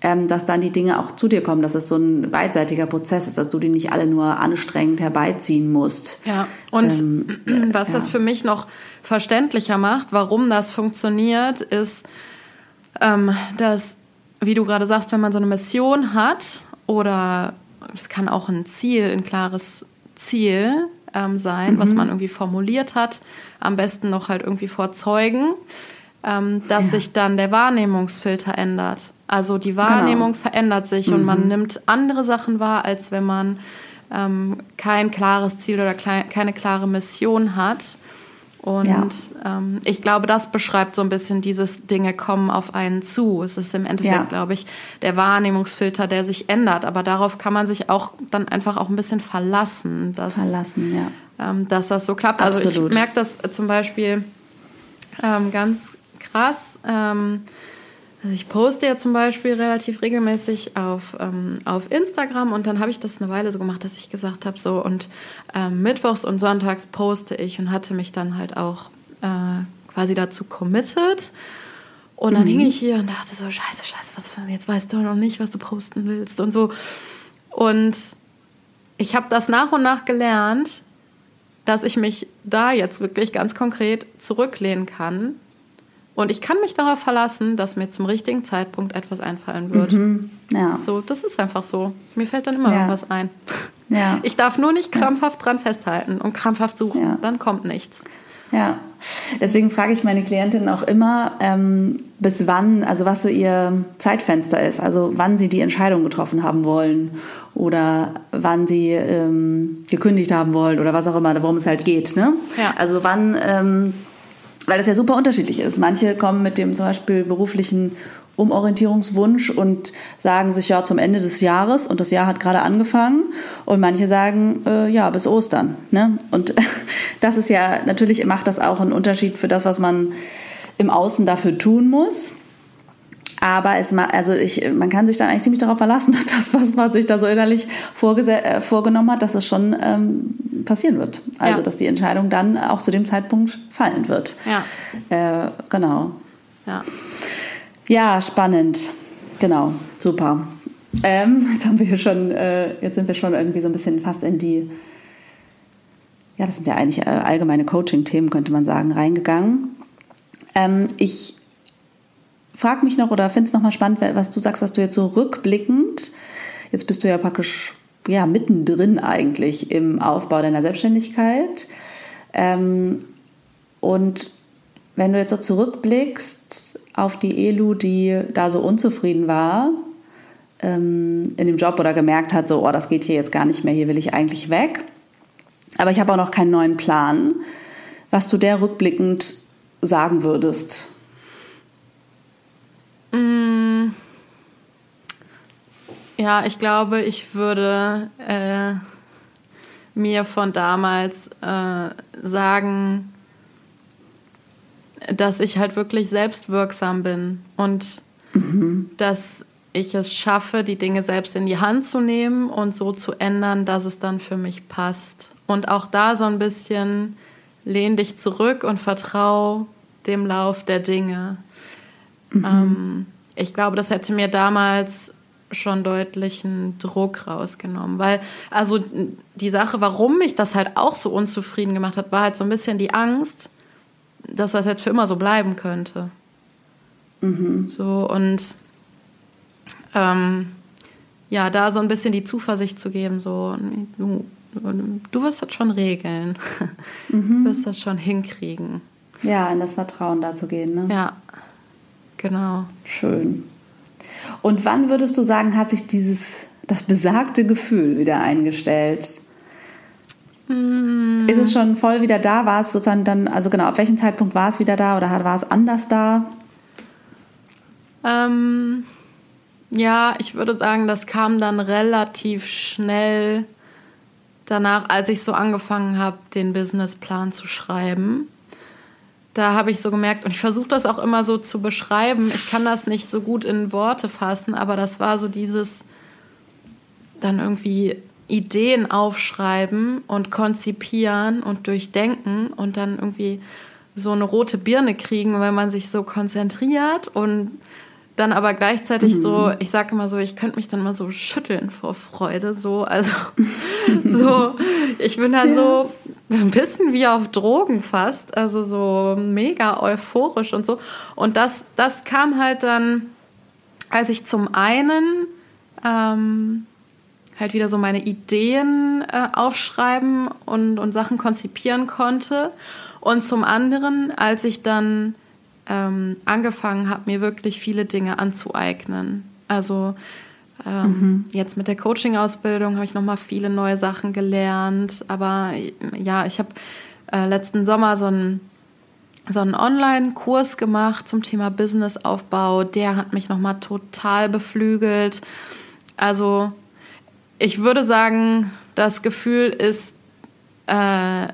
ähm, dass dann die Dinge auch zu dir kommen, dass es so ein beidseitiger Prozess ist, dass du die nicht alle nur anstrengend herbeiziehen musst. Ja, und ähm, was ja. das für mich noch verständlicher macht, warum das funktioniert, ist, ähm, dass, wie du gerade sagst, wenn man so eine Mission hat oder es kann auch ein Ziel, ein klares Ziel ähm, sein, mhm. was man irgendwie formuliert hat, am besten noch halt irgendwie vor Zeugen, ähm, dass ja. sich dann der Wahrnehmungsfilter ändert. Also die Wahrnehmung genau. verändert sich mhm. und man mhm. nimmt andere Sachen wahr, als wenn man ähm, kein klares Ziel oder keine klare Mission hat. Und ja. ähm, ich glaube, das beschreibt so ein bisschen dieses Dinge kommen auf einen zu. Es ist im Endeffekt, ja. glaube ich, der Wahrnehmungsfilter, der sich ändert. Aber darauf kann man sich auch dann einfach auch ein bisschen verlassen. Dass, verlassen, ja. Ähm, dass das so klappt. Absolut. Also ich merke das zum Beispiel ähm, ganz krass. Also ich poste ja zum Beispiel relativ regelmäßig auf, ähm, auf Instagram und dann habe ich das eine Weile so gemacht, dass ich gesagt habe, so und ähm, mittwochs und sonntags poste ich und hatte mich dann halt auch äh, quasi dazu committed. Und dann mhm. hing ich hier und dachte so, scheiße, scheiße, was, jetzt weißt du noch nicht, was du posten willst und so. Und ich habe das nach und nach gelernt, dass ich mich da jetzt wirklich ganz konkret zurücklehnen kann und ich kann mich darauf verlassen, dass mir zum richtigen Zeitpunkt etwas einfallen wird. Mhm. Ja. So, das ist einfach so. Mir fällt dann immer ja. was ein. Ja. Ich darf nur nicht krampfhaft ja. dran festhalten und krampfhaft suchen, ja. dann kommt nichts. Ja, deswegen frage ich meine Klientinnen auch immer, ähm, bis wann, also was so ihr Zeitfenster ist, also wann sie die Entscheidung getroffen haben wollen oder wann sie ähm, gekündigt haben wollen oder was auch immer, worum es halt geht. Ne? Ja. Also wann ähm, weil das ja super unterschiedlich ist. Manche kommen mit dem zum Beispiel beruflichen Umorientierungswunsch und sagen sich ja zum Ende des Jahres und das Jahr hat gerade angefangen und manche sagen äh, ja bis Ostern. Ne? Und das ist ja natürlich macht das auch einen Unterschied für das, was man im Außen dafür tun muss. Aber es, also ich, man kann sich dann eigentlich ziemlich darauf verlassen, dass das, was man sich da so innerlich äh, vorgenommen hat, dass es schon ähm, passieren wird. Also, ja. dass die Entscheidung dann auch zu dem Zeitpunkt fallen wird. Ja. Äh, genau. Ja. Ja, spannend. Genau, super. Ähm, jetzt haben wir hier schon, äh, jetzt sind wir schon irgendwie so ein bisschen fast in die, ja, das sind ja eigentlich äh, allgemeine Coaching-Themen, könnte man sagen, reingegangen. Ähm, ich frage mich noch oder finde es nochmal spannend, was du sagst, dass du jetzt so rückblickend, jetzt bist du ja praktisch ja, mittendrin eigentlich im Aufbau deiner Selbstständigkeit. Ähm, und wenn du jetzt so zurückblickst auf die Elu, die da so unzufrieden war ähm, in dem Job oder gemerkt hat, so, oh, das geht hier jetzt gar nicht mehr, hier will ich eigentlich weg. Aber ich habe auch noch keinen neuen Plan, was du der rückblickend sagen würdest. Mm. Ja, ich glaube, ich würde äh, mir von damals äh, sagen, dass ich halt wirklich selbstwirksam bin und mhm. dass ich es schaffe, die Dinge selbst in die Hand zu nehmen und so zu ändern, dass es dann für mich passt. Und auch da so ein bisschen lehn dich zurück und vertrau dem Lauf der Dinge. Mhm. Ähm, ich glaube, das hätte mir damals schon deutlichen Druck rausgenommen. Weil, also die Sache, warum mich das halt auch so unzufrieden gemacht hat, war halt so ein bisschen die Angst, dass das jetzt für immer so bleiben könnte. Mhm. So und ähm, ja, da so ein bisschen die Zuversicht zu geben, so, du, du wirst das schon regeln. Mhm. Du wirst das schon hinkriegen. Ja, in das Vertrauen da zu gehen, ne? Ja, genau. Schön. Und wann würdest du sagen, hat sich dieses, das besagte Gefühl wieder eingestellt? Mm. Ist es schon voll wieder da? War es sozusagen dann, also genau, ab welchem Zeitpunkt war es wieder da oder war es anders da? Ähm, ja, ich würde sagen, das kam dann relativ schnell danach, als ich so angefangen habe, den Businessplan zu schreiben da habe ich so gemerkt, und ich versuche das auch immer so zu beschreiben, ich kann das nicht so gut in Worte fassen, aber das war so dieses dann irgendwie Ideen aufschreiben und konzipieren und durchdenken und dann irgendwie so eine rote Birne kriegen, wenn man sich so konzentriert und dann aber gleichzeitig mhm. so, ich sage immer so, ich könnte mich dann mal so schütteln vor Freude, so, also so, ich bin dann ja. so, so ein bisschen wie auf Drogen fast, also so mega euphorisch und so. Und das, das kam halt dann, als ich zum einen ähm, halt wieder so meine Ideen äh, aufschreiben und, und Sachen konzipieren konnte. Und zum anderen, als ich dann ähm, angefangen habe, mir wirklich viele Dinge anzueignen. Also ähm, mhm. jetzt mit der Coaching-Ausbildung habe ich nochmal viele neue Sachen gelernt. Aber ja, ich habe äh, letzten Sommer so einen so einen Online-Kurs gemacht zum Thema Businessaufbau. Der hat mich nochmal total beflügelt. Also ich würde sagen, das Gefühl ist äh,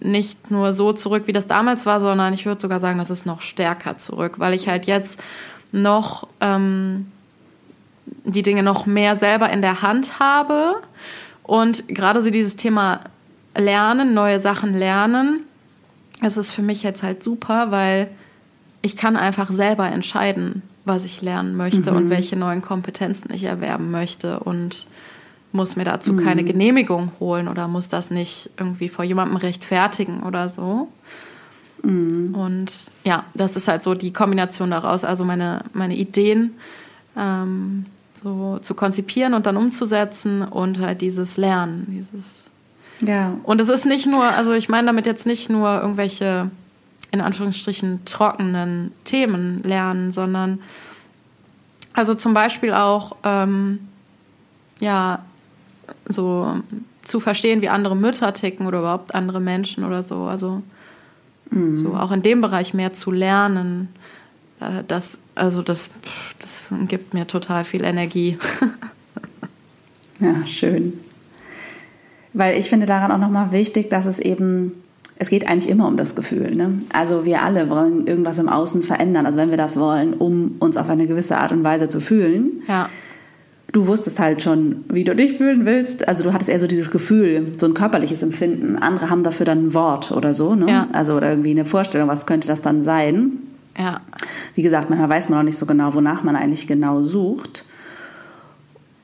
nicht nur so zurück, wie das damals war, sondern ich würde sogar sagen, das ist noch stärker zurück, weil ich halt jetzt noch ähm, die Dinge noch mehr selber in der Hand habe und gerade so dieses Thema Lernen, neue Sachen lernen, das ist für mich jetzt halt super, weil ich kann einfach selber entscheiden, was ich lernen möchte mhm. und welche neuen Kompetenzen ich erwerben möchte und muss mir dazu mhm. keine Genehmigung holen oder muss das nicht irgendwie vor jemandem rechtfertigen oder so. Mhm. Und ja, das ist halt so die Kombination daraus, also meine, meine Ideen ähm, so zu konzipieren und dann umzusetzen und halt dieses Lernen, dieses ja. Und es ist nicht nur, also ich meine damit jetzt nicht nur irgendwelche in Anführungsstrichen trockenen Themen lernen, sondern also zum Beispiel auch ähm, ja so zu verstehen, wie andere Mütter ticken oder überhaupt andere Menschen oder so. Also mhm. so auch in dem Bereich mehr zu lernen. Äh, das, also das, das gibt mir total viel Energie. ja, schön. Weil ich finde daran auch nochmal wichtig, dass es eben, es geht eigentlich immer um das Gefühl. Ne? Also wir alle wollen irgendwas im Außen verändern. Also wenn wir das wollen, um uns auf eine gewisse Art und Weise zu fühlen. Ja du wusstest halt schon, wie du dich fühlen willst. Also du hattest eher so dieses Gefühl, so ein körperliches Empfinden. Andere haben dafür dann ein Wort oder so, ne? Ja. Also oder irgendwie eine Vorstellung, was könnte das dann sein? Ja. Wie gesagt, manchmal weiß man auch nicht so genau, wonach man eigentlich genau sucht.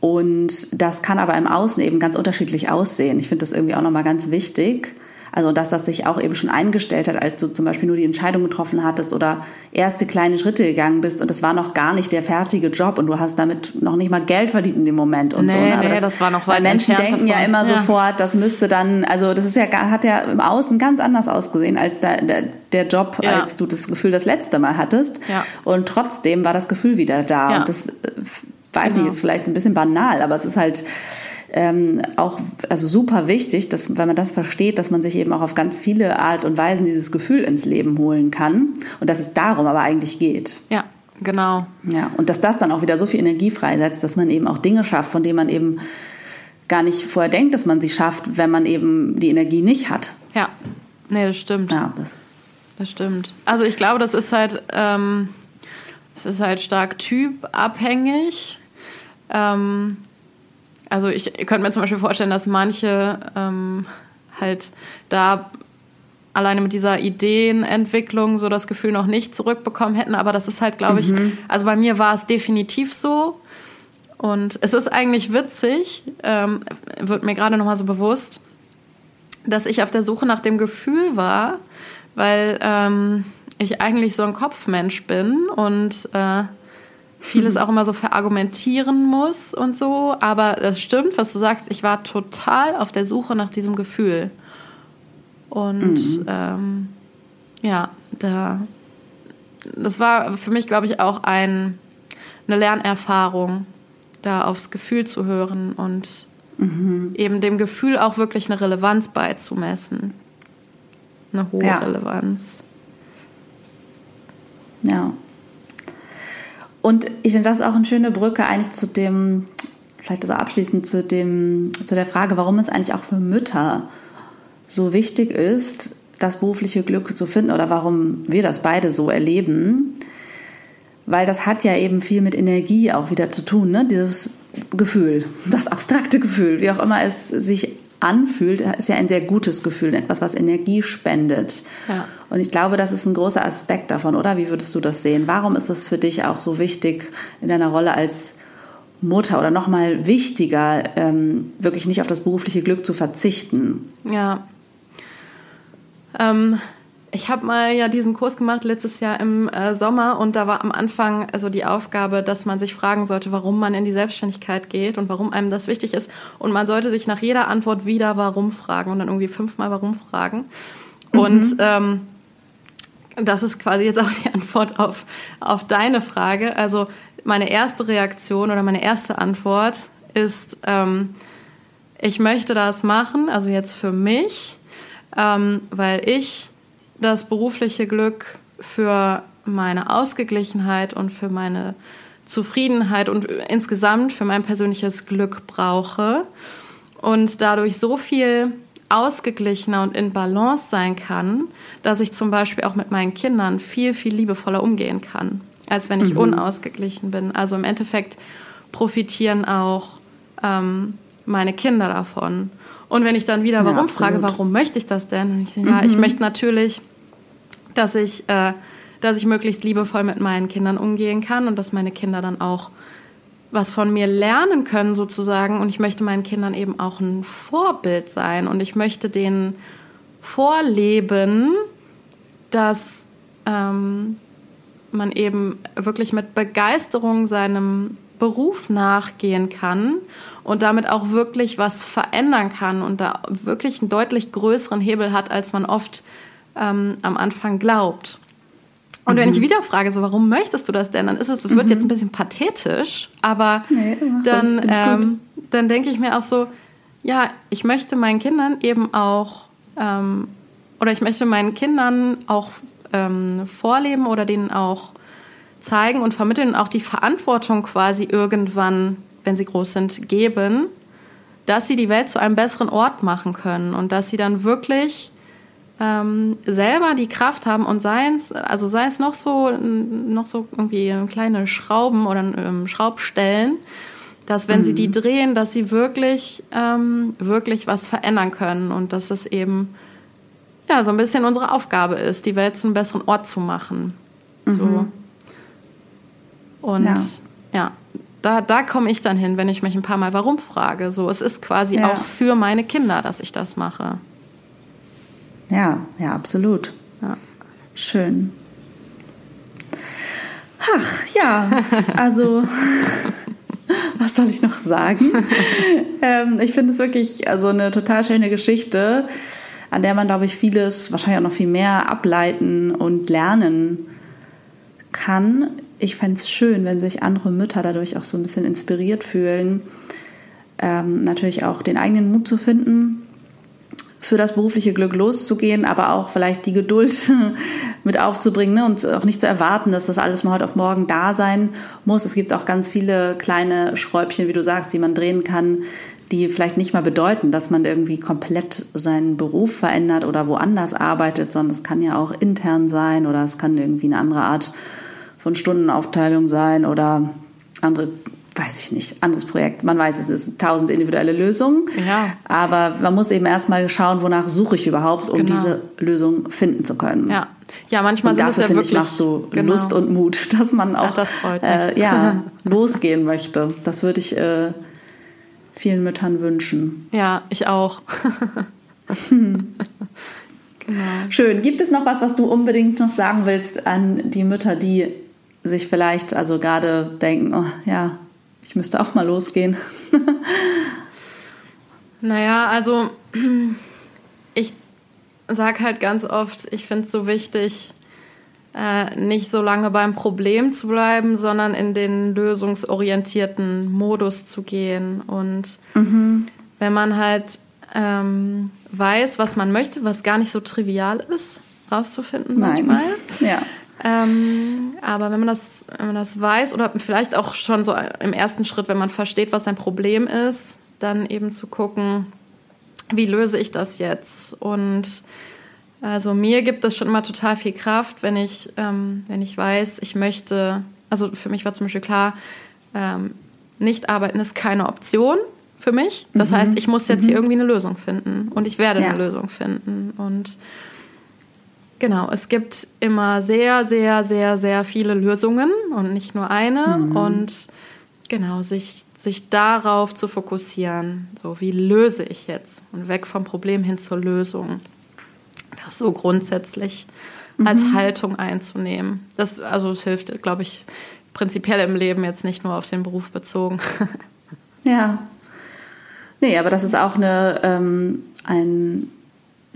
Und das kann aber im Außen eben ganz unterschiedlich aussehen. Ich finde das irgendwie auch nochmal ganz wichtig. Also dass das sich auch eben schon eingestellt hat, als du zum Beispiel nur die Entscheidung getroffen hattest oder erste kleine Schritte gegangen bist und das war noch gar nicht der fertige Job und du hast damit noch nicht mal Geld verdient in dem Moment und nee, so. Ne? Aber nee, das, das war noch Weil Menschen denken davon. ja immer ja. sofort, das müsste dann, also das ist ja hat ja im Außen ganz anders ausgesehen als der, der, der Job, ja. als du das Gefühl das letzte Mal hattest. Ja. Und trotzdem war das Gefühl wieder da. Und das äh, weiß genau. ich, ist vielleicht ein bisschen banal, aber es ist halt ähm, auch also super wichtig, dass wenn man das versteht, dass man sich eben auch auf ganz viele Art und Weisen dieses Gefühl ins Leben holen kann und dass es darum aber eigentlich geht. Ja, genau. Ja, und dass das dann auch wieder so viel Energie freisetzt, dass man eben auch Dinge schafft, von denen man eben gar nicht vorher denkt, dass man sie schafft, wenn man eben die Energie nicht hat. Ja, nee, das stimmt. Ja, das, das stimmt. Also ich glaube, das ist halt, ähm, das ist halt stark typabhängig. Ähm, also ich könnte mir zum Beispiel vorstellen, dass manche ähm, halt da alleine mit dieser Ideenentwicklung so das Gefühl noch nicht zurückbekommen hätten. Aber das ist halt, glaube ich, mhm. also bei mir war es definitiv so. Und es ist eigentlich witzig, ähm, wird mir gerade nochmal so bewusst, dass ich auf der Suche nach dem Gefühl war, weil ähm, ich eigentlich so ein Kopfmensch bin und äh, vieles auch immer so verargumentieren muss und so. Aber das stimmt, was du sagst. Ich war total auf der Suche nach diesem Gefühl. Und mhm. ähm, ja, da, das war für mich, glaube ich, auch ein, eine Lernerfahrung, da aufs Gefühl zu hören und mhm. eben dem Gefühl auch wirklich eine Relevanz beizumessen. Eine hohe ja. Relevanz. Ja. Und ich finde, das ist auch eine schöne Brücke eigentlich zu dem, vielleicht also abschließend zu dem, zu der Frage, warum es eigentlich auch für Mütter so wichtig ist, das berufliche Glück zu finden oder warum wir das beide so erleben. Weil das hat ja eben viel mit Energie auch wieder zu tun, ne? Dieses Gefühl, das abstrakte Gefühl, wie auch immer es sich anfühlt, ist ja ein sehr gutes Gefühl, etwas, was Energie spendet. Ja. Und ich glaube, das ist ein großer Aspekt davon, oder? Wie würdest du das sehen? Warum ist es für dich auch so wichtig in deiner Rolle als Mutter oder noch mal wichtiger, ähm, wirklich nicht auf das berufliche Glück zu verzichten? Ja. Ähm, ich habe mal ja diesen Kurs gemacht letztes Jahr im äh, Sommer und da war am Anfang also die Aufgabe, dass man sich fragen sollte, warum man in die Selbstständigkeit geht und warum einem das wichtig ist. Und man sollte sich nach jeder Antwort wieder warum fragen und dann irgendwie fünfmal warum fragen. Mhm. Und ähm, das ist quasi jetzt auch die Antwort auf, auf deine Frage. Also meine erste Reaktion oder meine erste Antwort ist, ähm, ich möchte das machen, also jetzt für mich, ähm, weil ich das berufliche Glück für meine Ausgeglichenheit und für meine Zufriedenheit und insgesamt für mein persönliches Glück brauche und dadurch so viel ausgeglichener und in Balance sein kann, dass ich zum Beispiel auch mit meinen Kindern viel, viel liebevoller umgehen kann, als wenn ich mhm. unausgeglichen bin. Also im Endeffekt profitieren auch ähm, meine Kinder davon. Und wenn ich dann wieder warum ja, frage, warum möchte ich das denn? Ich, ja, mhm. ich möchte natürlich dass ich, äh, dass ich möglichst liebevoll mit meinen Kindern umgehen kann und dass meine Kinder dann auch was von mir lernen können sozusagen. Und ich möchte meinen Kindern eben auch ein Vorbild sein und ich möchte denen vorleben, dass ähm, man eben wirklich mit Begeisterung seinem Beruf nachgehen kann und damit auch wirklich was verändern kann und da wirklich einen deutlich größeren Hebel hat, als man oft ähm, am Anfang glaubt. Und mhm. wenn ich wieder frage, so warum möchtest du das denn, dann ist es, wird mhm. jetzt ein bisschen pathetisch, aber nee, dann, ähm, dann denke ich mir auch so, ja, ich möchte meinen Kindern eben auch, ähm, oder ich möchte meinen Kindern auch ähm, vorleben oder denen auch zeigen und vermitteln, auch die Verantwortung quasi irgendwann, wenn sie groß sind, geben, dass sie die Welt zu einem besseren Ort machen können und dass sie dann wirklich ähm, selber die Kraft haben und sei es, also sei es noch so, noch so irgendwie kleine Schrauben oder ähm, Schraubstellen, dass wenn mhm. sie die mhm. drehen, dass sie wirklich, ähm, wirklich was verändern können und dass es eben ja so ein bisschen unsere Aufgabe ist, die Welt zu einem besseren Ort zu machen. Mhm. So. Und ja, ja da, da komme ich dann hin, wenn ich mich ein paar Mal warum frage. So, es ist quasi ja. auch für meine Kinder, dass ich das mache. Ja, ja, absolut. Ja. Schön. Ach, ja, also, was soll ich noch sagen? ähm, ich finde es wirklich also eine total schöne Geschichte, an der man, glaube ich, vieles, wahrscheinlich auch noch viel mehr ableiten und lernen kann. Ich fände es schön, wenn sich andere Mütter dadurch auch so ein bisschen inspiriert fühlen, ähm, natürlich auch den eigenen Mut zu finden, für das berufliche Glück loszugehen, aber auch vielleicht die Geduld mit aufzubringen ne? und auch nicht zu erwarten, dass das alles mal heute auf morgen da sein muss. Es gibt auch ganz viele kleine Schräubchen, wie du sagst, die man drehen kann, die vielleicht nicht mal bedeuten, dass man irgendwie komplett seinen Beruf verändert oder woanders arbeitet, sondern es kann ja auch intern sein oder es kann irgendwie eine andere Art von Stundenaufteilung sein oder andere weiß ich nicht, anderes Projekt. Man weiß, es ist tausend individuelle Lösungen. Ja. Aber man muss eben erstmal schauen, wonach suche ich überhaupt, um genau. diese Lösung finden zu können. Ja. Ja, manchmal und sind dafür, es ja wirklich, ich, machst du genau. Lust und Mut, dass man auch Ach, äh, ja, losgehen möchte. Das würde ich äh, vielen Müttern wünschen. Ja, ich auch. hm. genau. Schön. Gibt es noch was, was du unbedingt noch sagen willst an die Mütter, die sich vielleicht also gerade denken, oh, ja, ich müsste auch mal losgehen. naja, also ich sage halt ganz oft, ich finde es so wichtig, äh, nicht so lange beim Problem zu bleiben, sondern in den lösungsorientierten Modus zu gehen. Und mhm. wenn man halt ähm, weiß, was man möchte, was gar nicht so trivial ist, rauszufinden Nein. manchmal. Ja. Ähm, aber wenn man, das, wenn man das weiß oder vielleicht auch schon so im ersten Schritt, wenn man versteht, was sein Problem ist, dann eben zu gucken, wie löse ich das jetzt? Und also mir gibt es schon immer total viel Kraft, wenn ich, ähm, wenn ich weiß, ich möchte, also für mich war zum Beispiel klar, ähm, nicht arbeiten ist keine Option für mich. Das mhm. heißt, ich muss jetzt mhm. hier irgendwie eine Lösung finden und ich werde ja. eine Lösung finden. Und genau, es gibt immer sehr, sehr, sehr, sehr viele Lösungen und nicht nur eine. Mhm. Und genau, sich, sich darauf zu fokussieren, so wie löse ich jetzt und weg vom Problem hin zur Lösung. Das so grundsätzlich als mhm. Haltung einzunehmen. Das, also es hilft, glaube ich, prinzipiell im Leben jetzt nicht nur auf den Beruf bezogen. ja. Nee, aber das ist auch eine, ähm, ein,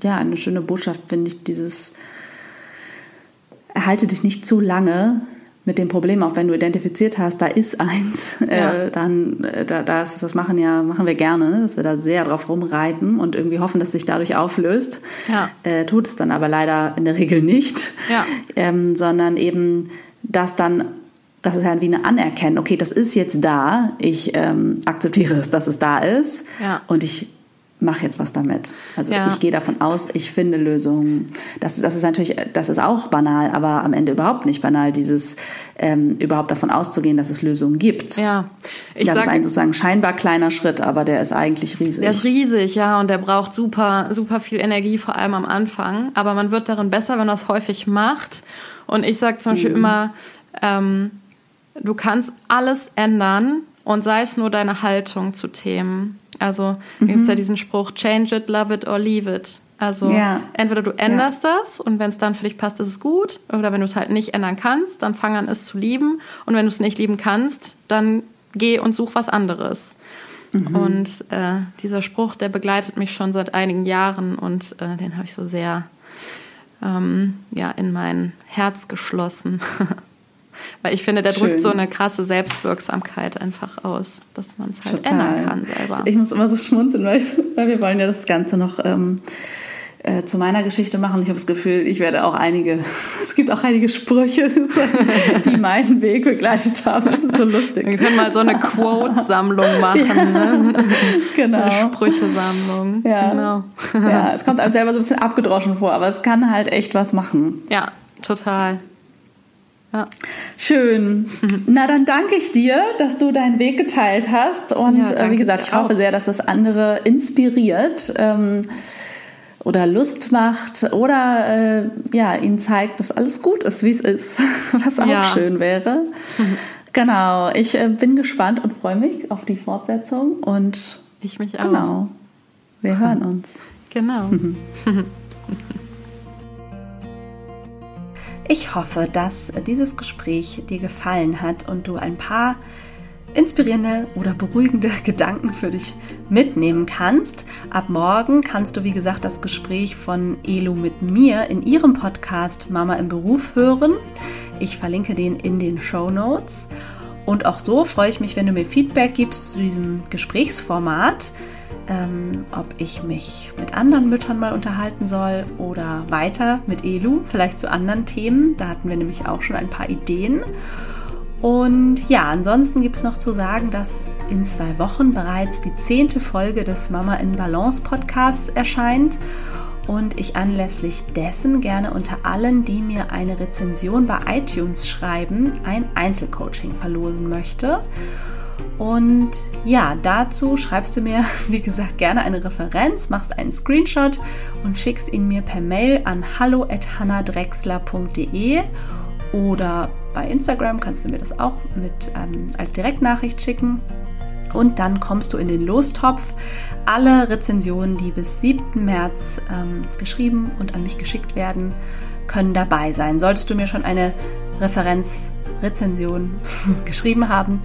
ja, eine schöne Botschaft, finde ich, dieses erhalte dich nicht zu lange mit dem Problem, auch wenn du identifiziert hast, da ist eins, äh, ja. äh, dann äh, da, das, das machen ja machen wir gerne, dass wir da sehr drauf rumreiten und irgendwie hoffen, dass sich dadurch auflöst. Ja. Äh, tut es dann aber leider in der Regel nicht, ja. ähm, sondern eben das dann das ist ja wie eine Anerkennung. Okay, das ist jetzt da. Ich ähm, akzeptiere es, dass es da ist. Ja. Und ich mache jetzt was damit. Also ja. ich gehe davon aus, ich finde Lösungen. Das, das ist natürlich, das ist auch banal, aber am Ende überhaupt nicht banal, dieses ähm, überhaupt davon auszugehen, dass es Lösungen gibt. Ja. Ich das sag, ist ein sozusagen scheinbar kleiner Schritt, aber der ist eigentlich riesig. Der ist riesig, ja, und der braucht super, super viel Energie, vor allem am Anfang. Aber man wird darin besser, wenn man das häufig macht. Und ich sage zum Beispiel mhm. immer, ähm, du kannst alles ändern und sei es nur deine Haltung zu Themen. Also mhm. gibt es ja diesen Spruch, change it, love it or leave it. Also ja. entweder du änderst ja. das und wenn es dann für dich passt, ist es gut. Oder wenn du es halt nicht ändern kannst, dann fang an, es zu lieben. Und wenn du es nicht lieben kannst, dann geh und such was anderes. Mhm. Und äh, dieser Spruch, der begleitet mich schon seit einigen Jahren und äh, den habe ich so sehr ähm, ja, in mein Herz geschlossen. Weil ich finde, der Schön. drückt so eine krasse Selbstwirksamkeit einfach aus, dass man es halt Total. ändern kann selber. Ich muss immer so schmunzeln, weil, ich, weil wir wollen ja das Ganze noch ähm, äh, zu meiner Geschichte machen. Ich habe das Gefühl, ich werde auch einige, es gibt auch einige Sprüche, die meinen Weg begleitet haben. Das ist so lustig. Wir können mal so eine Quote-Sammlung machen. Ja, ne? Genau. Eine Sprüchesammlung. Ja. Genau. ja, es kommt einem selber so ein bisschen abgedroschen vor, aber es kann halt echt was machen. Ja, total. Ja. Schön. Na, dann danke ich dir, dass du deinen Weg geteilt hast. Und ja, äh, wie gesagt, ich hoffe sehr, dass das andere inspiriert ähm, oder Lust macht oder äh, ja, ihnen zeigt, dass alles gut ist, wie es ist. Was auch ja. schön wäre. Genau. Ich äh, bin gespannt und freue mich auf die Fortsetzung. Und ich mich auch. Genau. Wir hören uns. Genau. Ich hoffe, dass dieses Gespräch dir gefallen hat und du ein paar inspirierende oder beruhigende Gedanken für dich mitnehmen kannst. Ab morgen kannst du, wie gesagt, das Gespräch von Elo mit mir in ihrem Podcast Mama im Beruf hören. Ich verlinke den in den Show Notes. Und auch so freue ich mich, wenn du mir Feedback gibst zu diesem Gesprächsformat ähm, ob ich mich mit anderen Müttern mal unterhalten soll oder weiter mit Elu, vielleicht zu anderen Themen. Da hatten wir nämlich auch schon ein paar Ideen. Und ja, ansonsten gibt es noch zu sagen, dass in zwei Wochen bereits die zehnte Folge des Mama in Balance Podcasts erscheint und ich anlässlich dessen gerne unter allen, die mir eine Rezension bei iTunes schreiben, ein Einzelcoaching verlosen möchte. Und ja, dazu schreibst du mir, wie gesagt, gerne eine Referenz, machst einen Screenshot und schickst ihn mir per Mail an hallo.hannadrexler.de oder bei Instagram kannst du mir das auch mit ähm, als Direktnachricht schicken. Und dann kommst du in den Lostopf. Alle Rezensionen, die bis 7. März ähm, geschrieben und an mich geschickt werden, können dabei sein. Solltest du mir schon eine Referenzrezension geschrieben haben,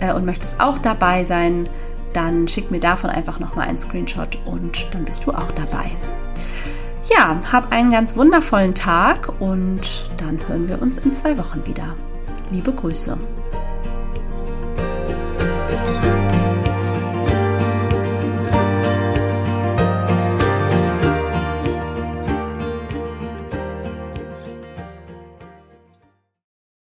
äh, und möchtest auch dabei sein, dann schick mir davon einfach nochmal einen Screenshot und dann bist du auch dabei. Ja, hab einen ganz wundervollen Tag und dann hören wir uns in zwei Wochen wieder. Liebe Grüße.